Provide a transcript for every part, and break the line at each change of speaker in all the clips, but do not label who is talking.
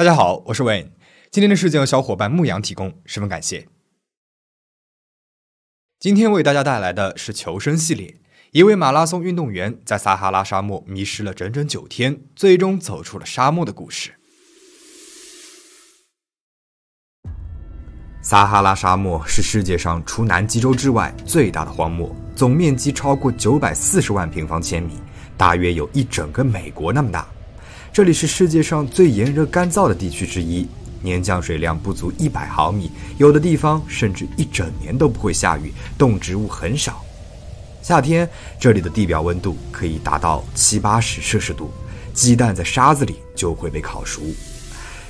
大家好，我是 Wayne。今天的事件由小伙伴牧羊提供，十分感谢。今天为大家带来的是求生系列。一位马拉松运动员在撒哈拉沙漠迷失了整整九天，最终走出了沙漠的故事。撒哈拉沙漠是世界上除南极洲之外最大的荒漠，总面积超过九百四十万平方千米，大约有一整个美国那么大。这里是世界上最炎热干燥的地区之一，年降水量不足一百毫米，有的地方甚至一整年都不会下雨，动植物很少。夏天，这里的地表温度可以达到七八十摄氏度，鸡蛋在沙子里就会被烤熟。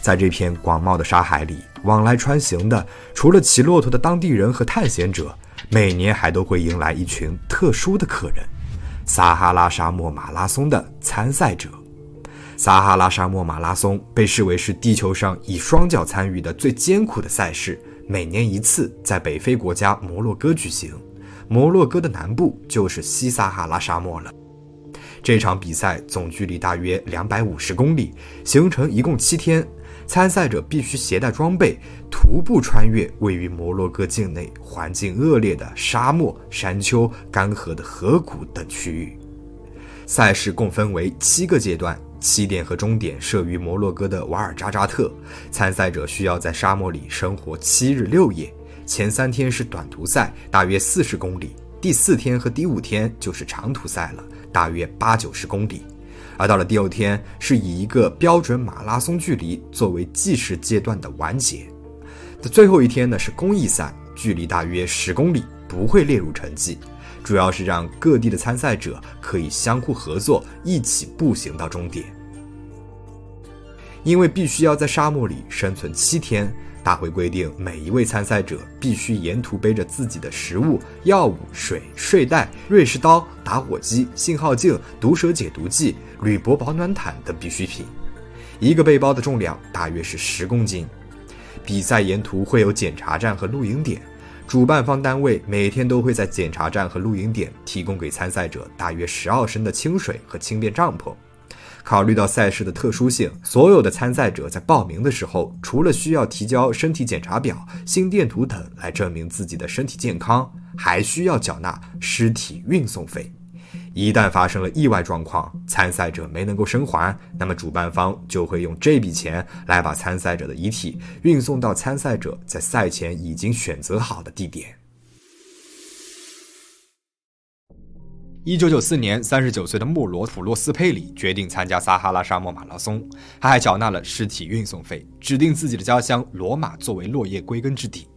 在这片广袤的沙海里，往来穿行的除了骑骆驼的当地人和探险者，每年还都会迎来一群特殊的客人——撒哈拉沙漠马拉松的参赛者。撒哈拉沙漠马拉松被视为是地球上以双脚参与的最艰苦的赛事，每年一次，在北非国家摩洛哥举行。摩洛哥的南部就是西撒哈拉沙漠了。这场比赛总距离大约两百五十公里，行程一共七天。参赛者必须携带装备，徒步穿越位于摩洛哥境内环境恶劣的沙漠、山丘、干涸的河谷等区域。赛事共分为七个阶段，起点和终点设于摩洛哥的瓦尔扎扎特。参赛者需要在沙漠里生活七日六夜。前三天是短途赛，大约四十公里；第四天和第五天就是长途赛了，大约八九十公里。而到了第六天，是以一个标准马拉松距离作为计时阶段的完结。的最后一天呢是公益赛，距离大约十公里，不会列入成绩，主要是让各地的参赛者可以相互合作，一起步行到终点。因为必须要在沙漠里生存七天。大会规定，每一位参赛者必须沿途背着自己的食物、药物、水、睡袋、瑞士刀、打火机、信号镜、毒蛇解毒剂、铝箔保暖毯等必需品。一个背包的重量大约是十公斤。比赛沿途会有检查站和露营点，主办方单位每天都会在检查站和露营点提供给参赛者大约十二升的清水和轻便帐篷。考虑到赛事的特殊性，所有的参赛者在报名的时候，除了需要提交身体检查表、心电图等来证明自己的身体健康，还需要缴纳尸体运送费。一旦发生了意外状况，参赛者没能够生还，那么主办方就会用这笔钱来把参赛者的遗体运送到参赛者在赛前已经选择好的地点。一九九四年，三十九岁的穆罗普洛斯佩里决定参加撒哈拉沙漠马拉松，他还缴纳了尸体运送费，指定自己的家乡罗马作为落叶归根之地。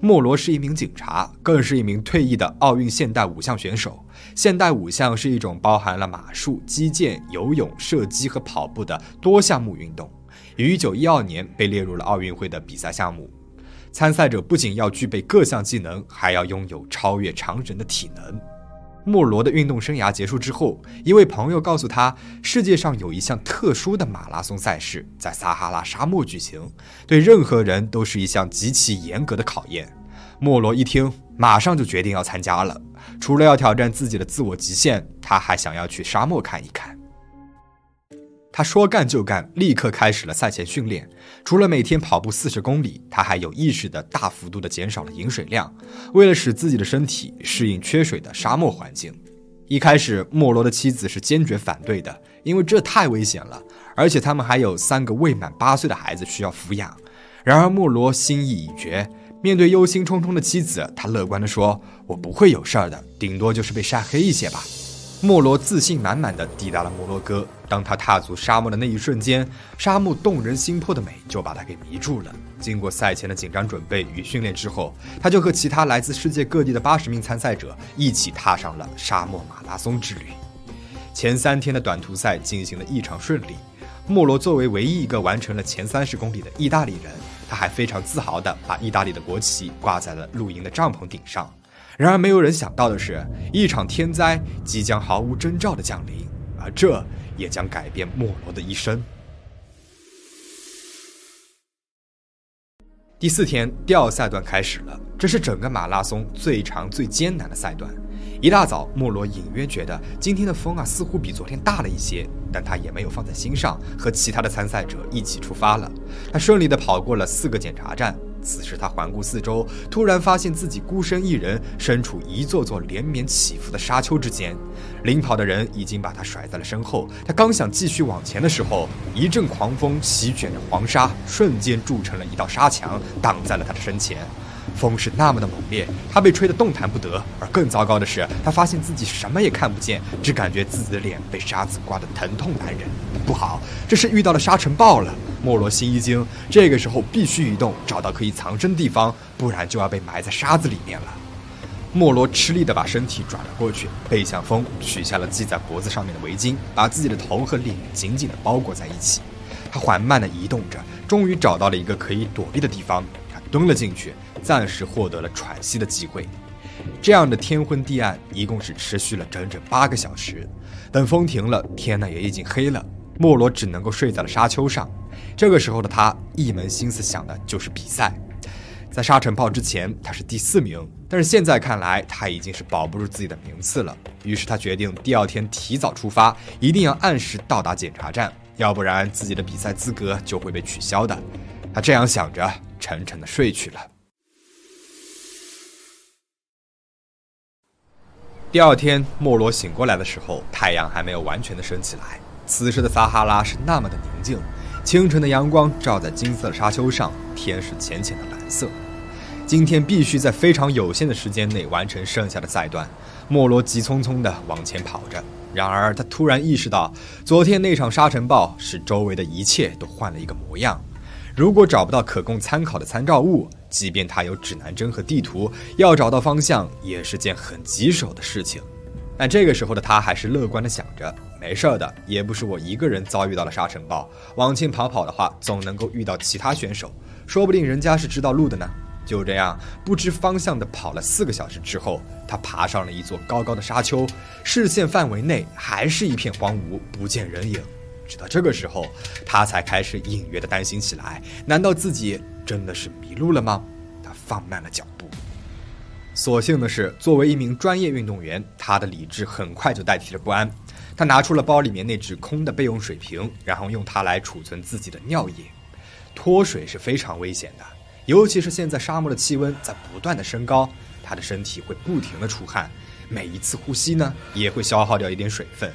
莫罗是一名警察，更是一名退役的奥运现代五项选手。现代五项是一种包含了马术、击剑、游泳、射击和跑步的多项目运动，于1912年被列入了奥运会的比赛项目。参赛者不仅要具备各项技能，还要拥有超越常人的体能。莫罗的运动生涯结束之后，一位朋友告诉他，世界上有一项特殊的马拉松赛事在撒哈拉沙漠举行，对任何人都是一项极其严格的考验。莫罗一听，马上就决定要参加了。除了要挑战自己的自我极限，他还想要去沙漠看一看。他说干就干，立刻开始了赛前训练。除了每天跑步四十公里，他还有意识地大幅度地减少了饮水量，为了使自己的身体适应缺水的沙漠环境。一开始，莫罗的妻子是坚决反对的，因为这太危险了，而且他们还有三个未满八岁的孩子需要抚养。然而，莫罗心意已决，面对忧心忡忡的妻子，他乐观地说：“我不会有事儿的，顶多就是被晒黑一些吧。”莫罗自信满满的抵达了摩洛哥。当他踏足沙漠的那一瞬间，沙漠动人心魄的美就把他给迷住了。经过赛前的紧张准备与训练之后，他就和其他来自世界各地的八十名参赛者一起踏上了沙漠马拉松之旅。前三天的短途赛进行的异常顺利。莫罗作为唯一一个完成了前三十公里的意大利人，他还非常自豪地把意大利的国旗挂在了露营的帐篷顶上。然而，没有人想到的是，一场天灾即将毫无征兆的降临，而这也将改变莫罗的一生。第四天，第二赛段开始了，这是整个马拉松最长、最艰难的赛段。一大早，莫罗隐约觉得今天的风啊，似乎比昨天大了一些，但他也没有放在心上，和其他的参赛者一起出发了。他顺利地跑过了四个检查站。此时他环顾四周，突然发现自己孤身一人，身处一座座连绵起伏的沙丘之间。领跑的人已经把他甩在了身后。他刚想继续往前的时候，一阵狂风席卷着黄沙，瞬间筑成了一道沙墙，挡在了他的身前。风是那么的猛烈，他被吹得动弹不得。而更糟糕的是，他发现自己什么也看不见，只感觉自己的脸被沙子刮得疼痛难忍。不好，这是遇到了沙尘暴了！莫罗心一惊，这个时候必须移动，找到可以藏身的地方，不然就要被埋在沙子里面了。莫罗吃力地把身体转了过去，背向风，取下了系在脖子上面的围巾，把自己的头和脸紧紧地包裹在一起。他缓慢地移动着，终于找到了一个可以躲避的地方。他蹲了进去。暂时获得了喘息的机会，这样的天昏地暗，一共是持续了整整八个小时。等风停了，天呢也已经黑了，莫罗只能够睡在了沙丘上。这个时候的他，一门心思想的就是比赛。在沙尘暴之前，他是第四名，但是现在看来，他已经是保不住自己的名次了。于是他决定第二天提早出发，一定要按时到达检查站，要不然自己的比赛资格就会被取消的。他这样想着，沉沉的睡去了。第二天，莫罗醒过来的时候，太阳还没有完全的升起来。此时的撒哈拉是那么的宁静，清晨的阳光照在金色沙丘上，天是浅浅的蓝色。今天必须在非常有限的时间内完成剩下的赛段。莫罗急匆匆地往前跑着，然而他突然意识到，昨天那场沙尘暴使周围的一切都换了一个模样。如果找不到可供参考的参照物，即便他有指南针和地图，要找到方向也是件很棘手的事情。但这个时候的他还是乐观的想着，没事的，也不是我一个人遭遇到了沙尘暴。往前跑跑的话，总能够遇到其他选手，说不定人家是知道路的呢。就这样，不知方向的跑了四个小时之后，他爬上了一座高高的沙丘，视线范围内还是一片荒芜，不见人影。直到这个时候，他才开始隐约的担心起来：难道自己真的是迷路了吗？他放慢了脚步。所幸的是，作为一名专业运动员，他的理智很快就代替了不安。他拿出了包里面那只空的备用水瓶，然后用它来储存自己的尿液。脱水是非常危险的，尤其是现在沙漠的气温在不断的升高，他的身体会不停的出汗，每一次呼吸呢，也会消耗掉一点水分。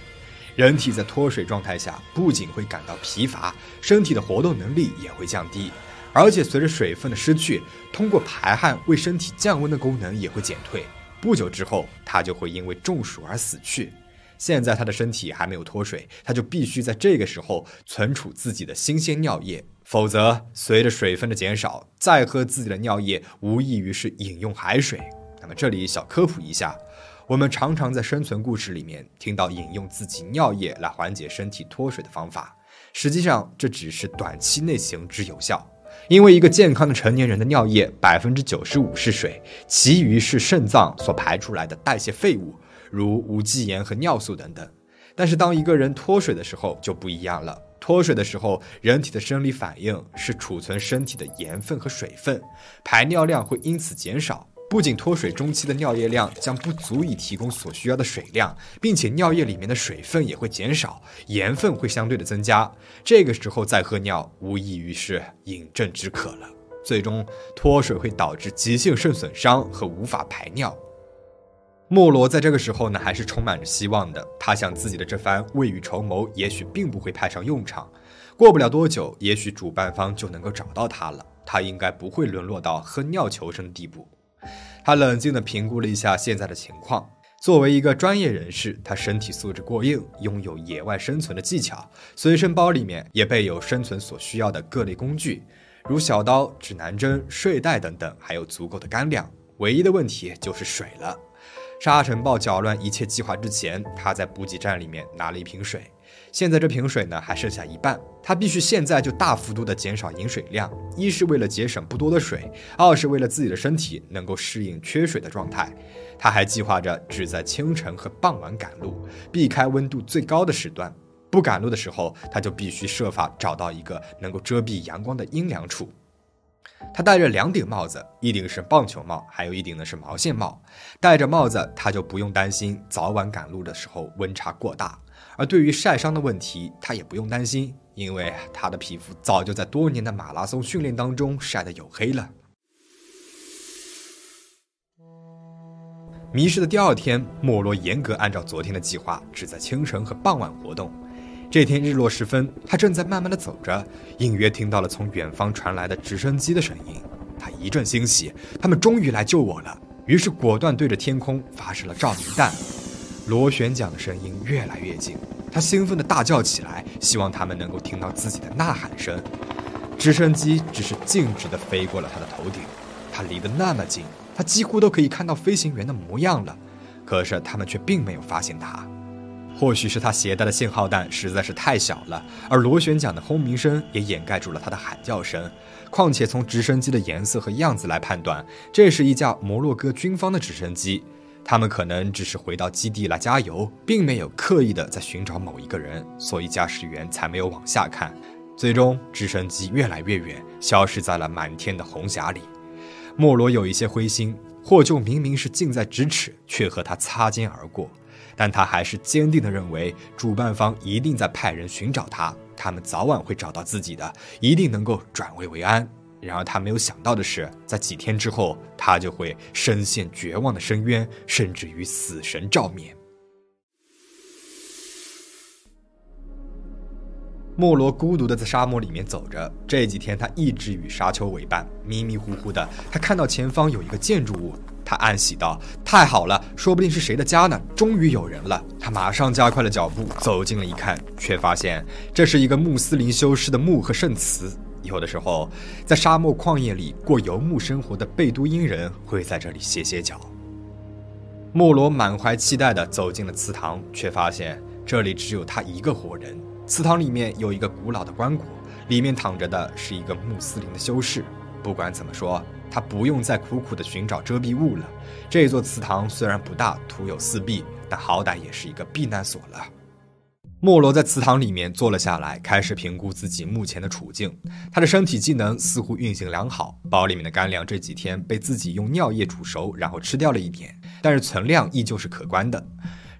人体在脱水状态下，不仅会感到疲乏，身体的活动能力也会降低，而且随着水分的失去，通过排汗为身体降温的功能也会减退。不久之后，他就会因为中暑而死去。现在他的身体还没有脱水，他就必须在这个时候存储自己的新鲜尿液，否则随着水分的减少，再喝自己的尿液，无异于是饮用海水。那么这里小科普一下。我们常常在生存故事里面听到饮用自己尿液来缓解身体脱水的方法，实际上这只是短期内行之有效。因为一个健康的成年人的尿液百分之九十五是水，其余是肾脏所排出来的代谢废物，如无机盐和尿素等等。但是当一个人脱水的时候就不一样了，脱水的时候人体的生理反应是储存身体的盐分和水分，排尿量会因此减少。不仅脱水中期的尿液量将不足以提供所需要的水量，并且尿液里面的水分也会减少，盐分会相对的增加。这个时候再喝尿，无异于是饮鸩止渴了。最终脱水会导致急性肾损伤和无法排尿。莫罗在这个时候呢，还是充满着希望的。他想自己的这番未雨绸缪，也许并不会派上用场。过不了多久，也许主办方就能够找到他了。他应该不会沦落到喝尿求生的地步。他冷静地评估了一下现在的情况。作为一个专业人士，他身体素质过硬，拥有野外生存的技巧，随身包里面也备有生存所需要的各类工具，如小刀、指南针、睡袋等等，还有足够的干粮。唯一的问题就是水了。沙尘暴搅乱一切计划之前，他在补给站里面拿了一瓶水。现在这瓶水呢还剩下一半，他必须现在就大幅度的减少饮水量，一是为了节省不多的水，二是为了自己的身体能够适应缺水的状态。他还计划着只在清晨和傍晚赶路，避开温度最高的时段。不赶路的时候，他就必须设法找到一个能够遮蔽阳光的阴凉处。他戴着两顶帽子，一顶是棒球帽，还有一顶呢是毛线帽。戴着帽子，他就不用担心早晚赶路的时候温差过大。而对于晒伤的问题，他也不用担心，因为他的皮肤早就在多年的马拉松训练当中晒得黝黑了。迷失的第二天，莫罗严格按照昨天的计划，只在清晨和傍晚活动。这天日落时分，他正在慢慢的走着，隐约听到了从远方传来的直升机的声音。他一阵欣喜，他们终于来救我了。于是果断对着天空发射了照明弹。螺旋桨的声音越来越近，他兴奋的大叫起来，希望他们能够听到自己的呐喊声。直升机只是径直的飞过了他的头顶，他离得那么近。他几乎都可以看到飞行员的模样了，可是他们却并没有发现他。或许是他携带的信号弹实在是太小了，而螺旋桨的轰鸣声也掩盖住了他的喊叫声。况且从直升机的颜色和样子来判断，这是一架摩洛哥军方的直升机。他们可能只是回到基地来加油，并没有刻意的在寻找某一个人，所以驾驶员才没有往下看。最终，直升机越来越远，消失在了满天的红霞里。莫罗有一些灰心，获救明明是近在咫尺，却和他擦肩而过。但他还是坚定地认为，主办方一定在派人寻找他，他们早晚会找到自己的，一定能够转危为安。然而他没有想到的是，在几天之后，他就会深陷绝望的深渊，甚至与死神照面。莫罗孤独地在沙漠里面走着。这几天，他一直与沙丘为伴，迷迷糊糊的，他看到前方有一个建筑物，他暗喜道：“太好了，说不定是谁的家呢！终于有人了。”他马上加快了脚步，走近了一看，却发现这是一个穆斯林修士的墓和圣祠。有的时候，在沙漠旷野里过游牧生活的贝都因人会在这里歇歇脚。莫罗满怀期待地走进了祠堂，却发现这里只有他一个活人。祠堂里面有一个古老的棺椁，里面躺着的是一个穆斯林的修士。不管怎么说，他不用再苦苦的寻找遮蔽物了。这座祠堂虽然不大，徒有四壁，但好歹也是一个避难所了。莫罗在祠堂里面坐了下来，开始评估自己目前的处境。他的身体机能似乎运行良好，包里面的干粮这几天被自己用尿液煮熟，然后吃掉了一点，但是存量依旧是可观的。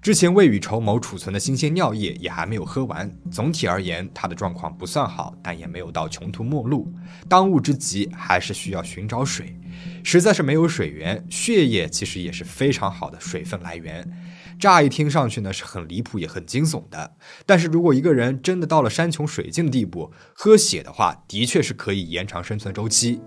之前未雨绸缪储存的新鲜尿液也还没有喝完。总体而言，他的状况不算好，但也没有到穷途末路。当务之急还是需要寻找水，实在是没有水源，血液其实也是非常好的水分来源。乍一听上去呢是很离谱也很惊悚的，但是如果一个人真的到了山穷水尽的地步，喝血的话，的确是可以延长生存周期。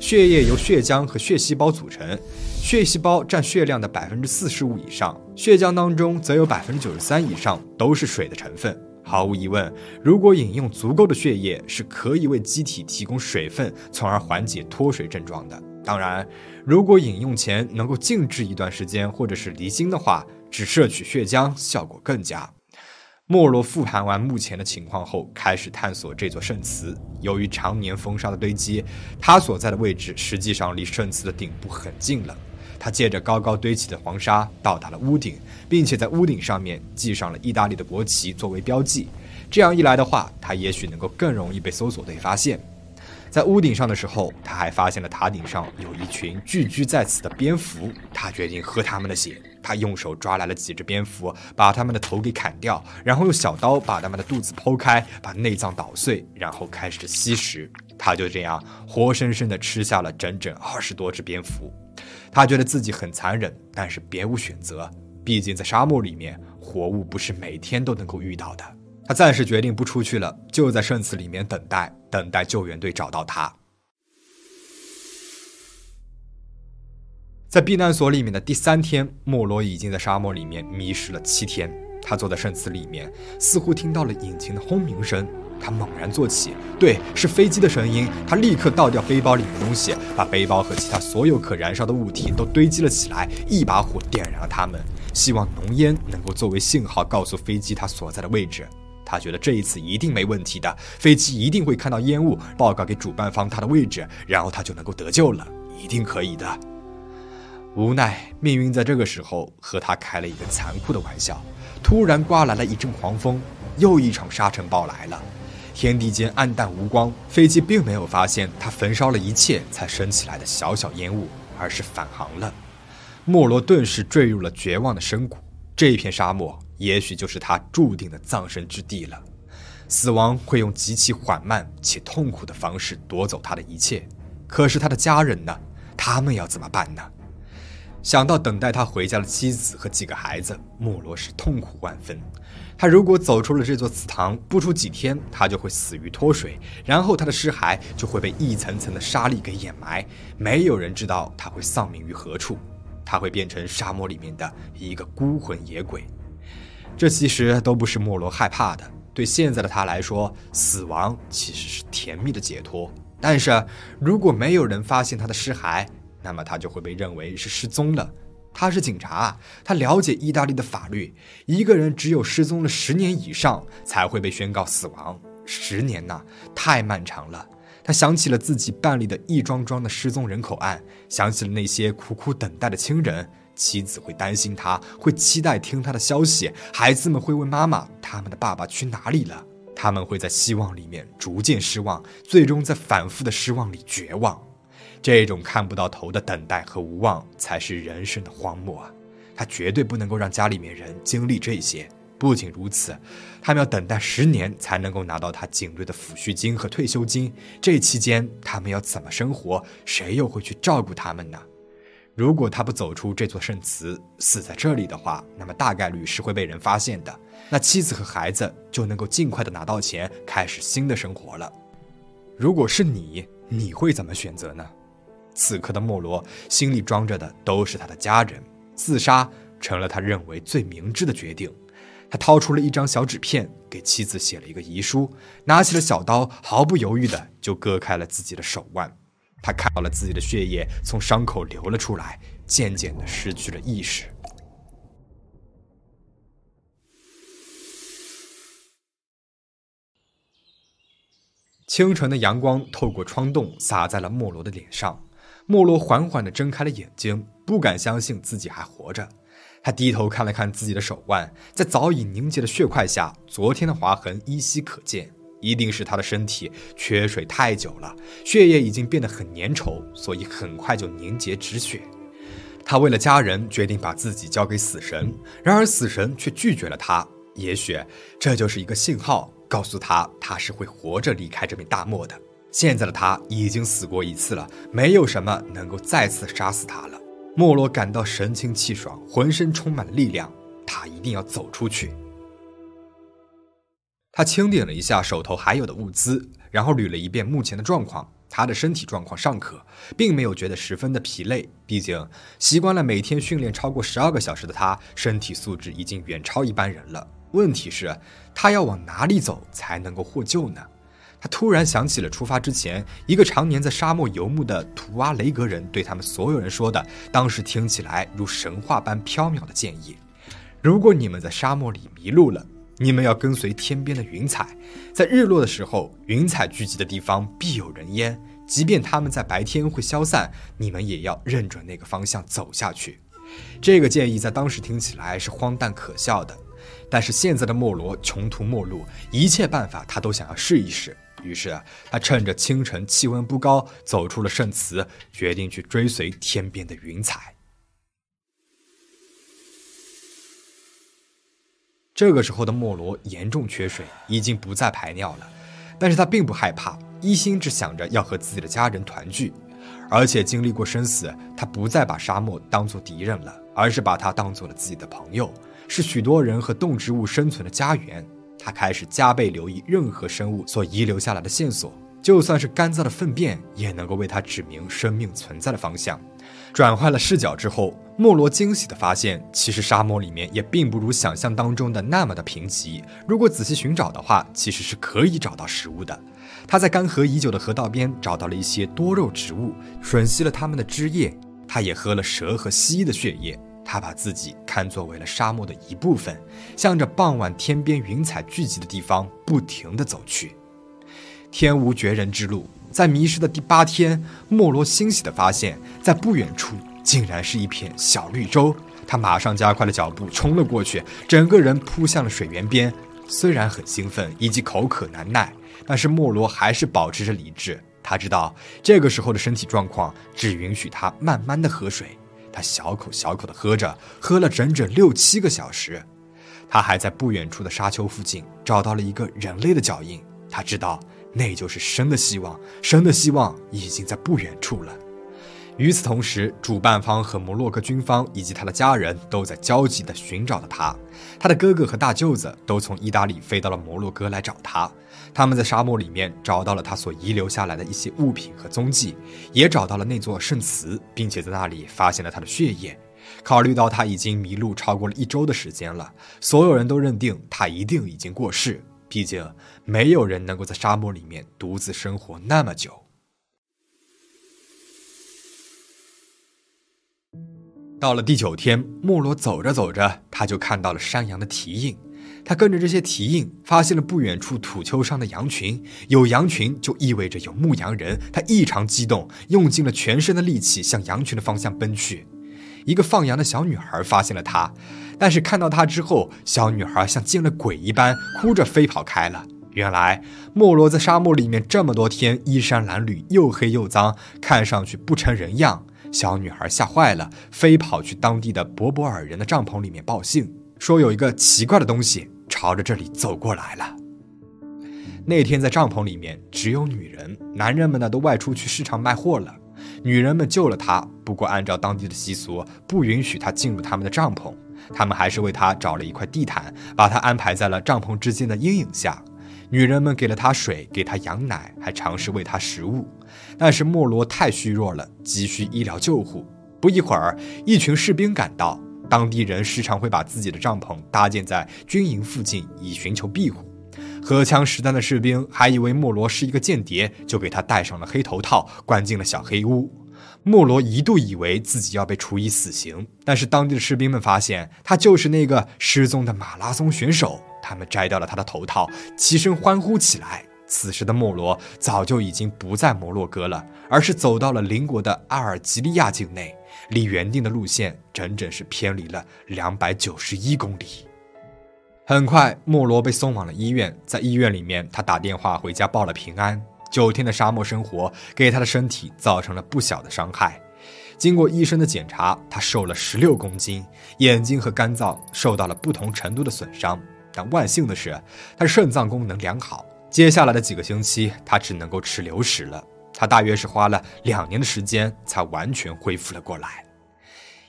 血液由血浆和血细胞组成，血细胞占血量的百分之四十五以上，血浆当中则有百分之九十三以上都是水的成分。毫无疑问，如果饮用足够的血液，是可以为机体提供水分，从而缓解脱水症状的。当然，如果饮用前能够静置一段时间，或者是离心的话。只摄取血浆效果更佳。莫罗复盘完目前的情况后，开始探索这座圣祠。由于常年风沙的堆积，他所在的位置实际上离圣祠的顶部很近了。他借着高高堆起的黄沙到达了屋顶，并且在屋顶上面系上了意大利的国旗作为标记。这样一来的话，他也许能够更容易被搜索队发现。在屋顶上的时候，他还发现了塔顶上有一群聚居在此的蝙蝠。他决定喝他们的血。他用手抓来了几只蝙蝠，把它们的头给砍掉，然后用小刀把它们的肚子剖开，把内脏捣碎，然后开始吸食。他就这样活生生的吃下了整整二十多只蝙蝠。他觉得自己很残忍，但是别无选择。毕竟在沙漠里面，活物不是每天都能够遇到的。他暂时决定不出去了，就在圣祠里面等待。等待救援队找到他。在避难所里面的第三天，莫罗已经在沙漠里面迷失了七天。他坐在圣祠里面，似乎听到了引擎的轰鸣声。他猛然坐起，对，是飞机的声音。他立刻倒掉背包里的东西，把背包和其他所有可燃烧的物体都堆积了起来，一把火点燃了它们，希望浓烟能够作为信号，告诉飞机它所在的位置。他觉得这一次一定没问题的，飞机一定会看到烟雾，报告给主办方他的位置，然后他就能够得救了，一定可以的。无奈命运在这个时候和他开了一个残酷的玩笑，突然刮来了一阵狂风，又一场沙尘暴来了。天地间暗淡无光，飞机并没有发现他焚烧了一切才升起来的小小烟雾，而是返航了。莫罗顿时坠入了绝望的深谷，这一片沙漠也许就是他注定的葬身之地了。死亡会用极其缓慢且痛苦的方式夺走他的一切，可是他的家人呢？他们要怎么办呢？想到等待他回家的妻子和几个孩子，莫罗是痛苦万分。他如果走出了这座祠堂，不出几天，他就会死于脱水，然后他的尸骸就会被一层层的沙粒给掩埋，没有人知道他会丧命于何处。他会变成沙漠里面的一个孤魂野鬼。这其实都不是莫罗害怕的。对现在的他来说，死亡其实是甜蜜的解脱。但是如果没有人发现他的尸骸，那么他就会被认为是失踪了。他是警察，他了解意大利的法律。一个人只有失踪了十年以上，才会被宣告死亡。十年呐，太漫长了。他想起了自己办理的一桩桩的失踪人口案，想起了那些苦苦等待的亲人。妻子会担心他，会期待听他的消息。孩子们会问妈妈：“他们的爸爸去哪里了？”他们会在希望里面逐渐失望，最终在反复的失望里绝望。这种看不到头的等待和无望，才是人生的荒漠啊！他绝对不能够让家里面人经历这些。不仅如此，他们要等待十年才能够拿到他警队的抚恤金和退休金。这期间，他们要怎么生活？谁又会去照顾他们呢？如果他不走出这座圣祠，死在这里的话，那么大概率是会被人发现的。那妻子和孩子就能够尽快的拿到钱，开始新的生活了。如果是你，你会怎么选择呢？此刻的莫罗心里装着的都是他的家人，自杀成了他认为最明智的决定。他掏出了一张小纸片，给妻子写了一个遗书，拿起了小刀，毫不犹豫的就割开了自己的手腕。他看到了自己的血液从伤口流了出来，渐渐的失去了意识。清晨的阳光透过窗洞洒在了莫罗的脸上，莫罗缓缓的睁开了眼睛，不敢相信自己还活着。他低头看了看自己的手腕，在早已凝结的血块下，昨天的划痕依稀可见。一定是他的身体缺水太久了，血液已经变得很粘稠，所以很快就凝结止血。他为了家人，决定把自己交给死神，然而死神却拒绝了他。也许这就是一个信号。告诉他，他是会活着离开这片大漠的。现在的他已经死过一次了，没有什么能够再次杀死他了。莫罗感到神清气爽，浑身充满了力量。他一定要走出去。他清点了一下手头还有的物资，然后捋了一遍目前的状况。他的身体状况尚可，并没有觉得十分的疲累。毕竟习惯了每天训练超过十二个小时的他，身体素质已经远超一般人了。问题是，他要往哪里走才能够获救呢？他突然想起了出发之前，一个常年在沙漠游牧的图瓦雷格人对他们所有人说的，当时听起来如神话般飘渺的建议：如果你们在沙漠里迷路了，你们要跟随天边的云彩，在日落的时候，云彩聚集的地方必有人烟。即便他们在白天会消散，你们也要认准那个方向走下去。这个建议在当时听起来是荒诞可笑的。但是现在的莫罗穷途末路，一切办法他都想要试一试。于是他趁着清晨气温不高，走出了圣祠，决定去追随天边的云彩。这个时候的莫罗严重缺水，已经不再排尿了，但是他并不害怕，一心只想着要和自己的家人团聚。而且经历过生死，他不再把沙漠当作敌人了，而是把它当做了自己的朋友。是许多人和动植物生存的家园。他开始加倍留意任何生物所遗留下来的线索，就算是干燥的粪便，也能够为他指明生命存在的方向。转换了视角之后，莫罗惊喜地发现，其实沙漠里面也并不如想象当中的那么的贫瘠。如果仔细寻找的话，其实是可以找到食物的。他在干涸已久的河道边找到了一些多肉植物，吮吸了它们的汁液。他也喝了蛇和蜥蜴的血液。他把自己看作为了沙漠的一部分，向着傍晚天边云彩聚集的地方不停地走去。天无绝人之路，在迷失的第八天，莫罗欣喜地发现，在不远处竟然是一片小绿洲。他马上加快了脚步，冲了过去，整个人扑向了水源边。虽然很兴奋以及口渴难耐，但是莫罗还是保持着理智。他知道这个时候的身体状况只允许他慢慢的喝水。他小口小口的喝着，喝了整整六七个小时。他还在不远处的沙丘附近找到了一个人类的脚印。他知道那就是生的希望，生的希望已经在不远处了。与此同时，主办方和摩洛哥军方以及他的家人都在焦急地寻找着他。他的哥哥和大舅子都从意大利飞到了摩洛哥来找他。他们在沙漠里面找到了他所遗留下来的一些物品和踪迹，也找到了那座圣祠，并且在那里发现了他的血液。考虑到他已经迷路超过了一周的时间了，所有人都认定他一定已经过世。毕竟，没有人能够在沙漠里面独自生活那么久。到了第九天，莫罗走着走着，他就看到了山羊的蹄印。他跟着这些蹄印，发现了不远处土丘上的羊群。有羊群就意味着有牧羊人。他异常激动，用尽了全身的力气向羊群的方向奔去。一个放羊的小女孩发现了他，但是看到他之后，小女孩像见了鬼一般，哭着飞跑开了。原来莫罗在沙漠里面这么多天，衣衫褴褛，又黑又脏，看上去不成人样。小女孩吓坏了，飞跑去当地的博博尔人的帐篷里面报信，说有一个奇怪的东西朝着这里走过来了。那天在帐篷里面只有女人，男人们呢都外出去市场卖货了。女人们救了他，不过按照当地的习俗，不允许他进入他们的帐篷。他们还是为他找了一块地毯，把他安排在了帐篷之间的阴影下。女人们给了他水，给他羊奶，还尝试喂他食物。但是莫罗太虚弱了，急需医疗救护。不一会儿，一群士兵赶到。当地人时常会把自己的帐篷搭建在军营附近，以寻求庇护。荷枪实弹的士兵还以为莫罗是一个间谍，就给他戴上了黑头套，关进了小黑屋。莫罗一度以为自己要被处以死刑，但是当地的士兵们发现他就是那个失踪的马拉松选手。他们摘掉了他的头套，齐声欢呼起来。此时的莫罗早就已经不在摩洛哥了，而是走到了邻国的阿尔及利亚境内，离原定的路线整整是偏离了两百九十一公里。很快，莫罗被送往了医院，在医院里面，他打电话回家报了平安。九天的沙漠生活给他的身体造成了不小的伤害。经过医生的检查，他瘦了十六公斤，眼睛和肝脏受到了不同程度的损伤。但万幸的是，他肾脏功能良好。接下来的几个星期，他只能够吃流食了。他大约是花了两年的时间才完全恢复了过来。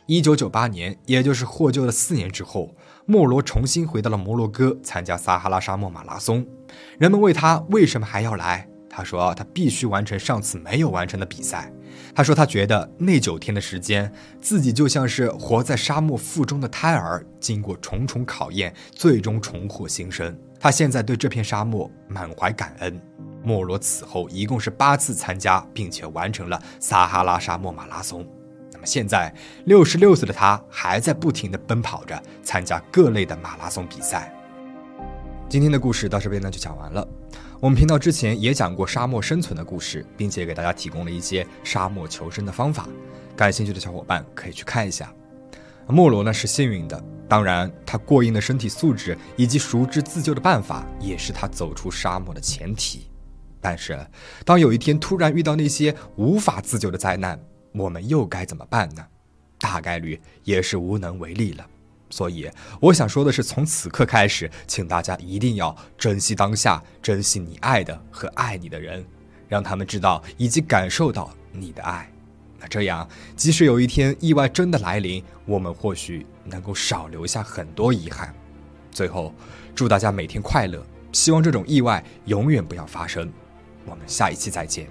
一九九八年，也就是获救的四年之后，莫罗重新回到了摩洛哥参加撒哈拉沙漠马拉松。人们问他为什么还要来，他说他必须完成上次没有完成的比赛。他说：“他觉得那九天的时间，自己就像是活在沙漠腹中的胎儿，经过重重考验，最终重获新生。他现在对这片沙漠满怀感恩。”莫罗此后一共是八次参加，并且完成了撒哈拉沙漠马拉松。那么现在六十六岁的他，还在不停地奔跑着，参加各类的马拉松比赛。今天的故事到这边呢就讲完了。我们频道之前也讲过沙漠生存的故事，并且给大家提供了一些沙漠求生的方法，感兴趣的小伙伴可以去看一下。莫罗呢是幸运的，当然他过硬的身体素质以及熟知自救的办法，也是他走出沙漠的前提。但是，当有一天突然遇到那些无法自救的灾难，我们又该怎么办呢？大概率也是无能为力了。所以，我想说的是，从此刻开始，请大家一定要珍惜当下，珍惜你爱的和爱你的人，让他们知道以及感受到你的爱。那这样，即使有一天意外真的来临，我们或许能够少留下很多遗憾。最后，祝大家每天快乐，希望这种意外永远不要发生。我们下一期再见。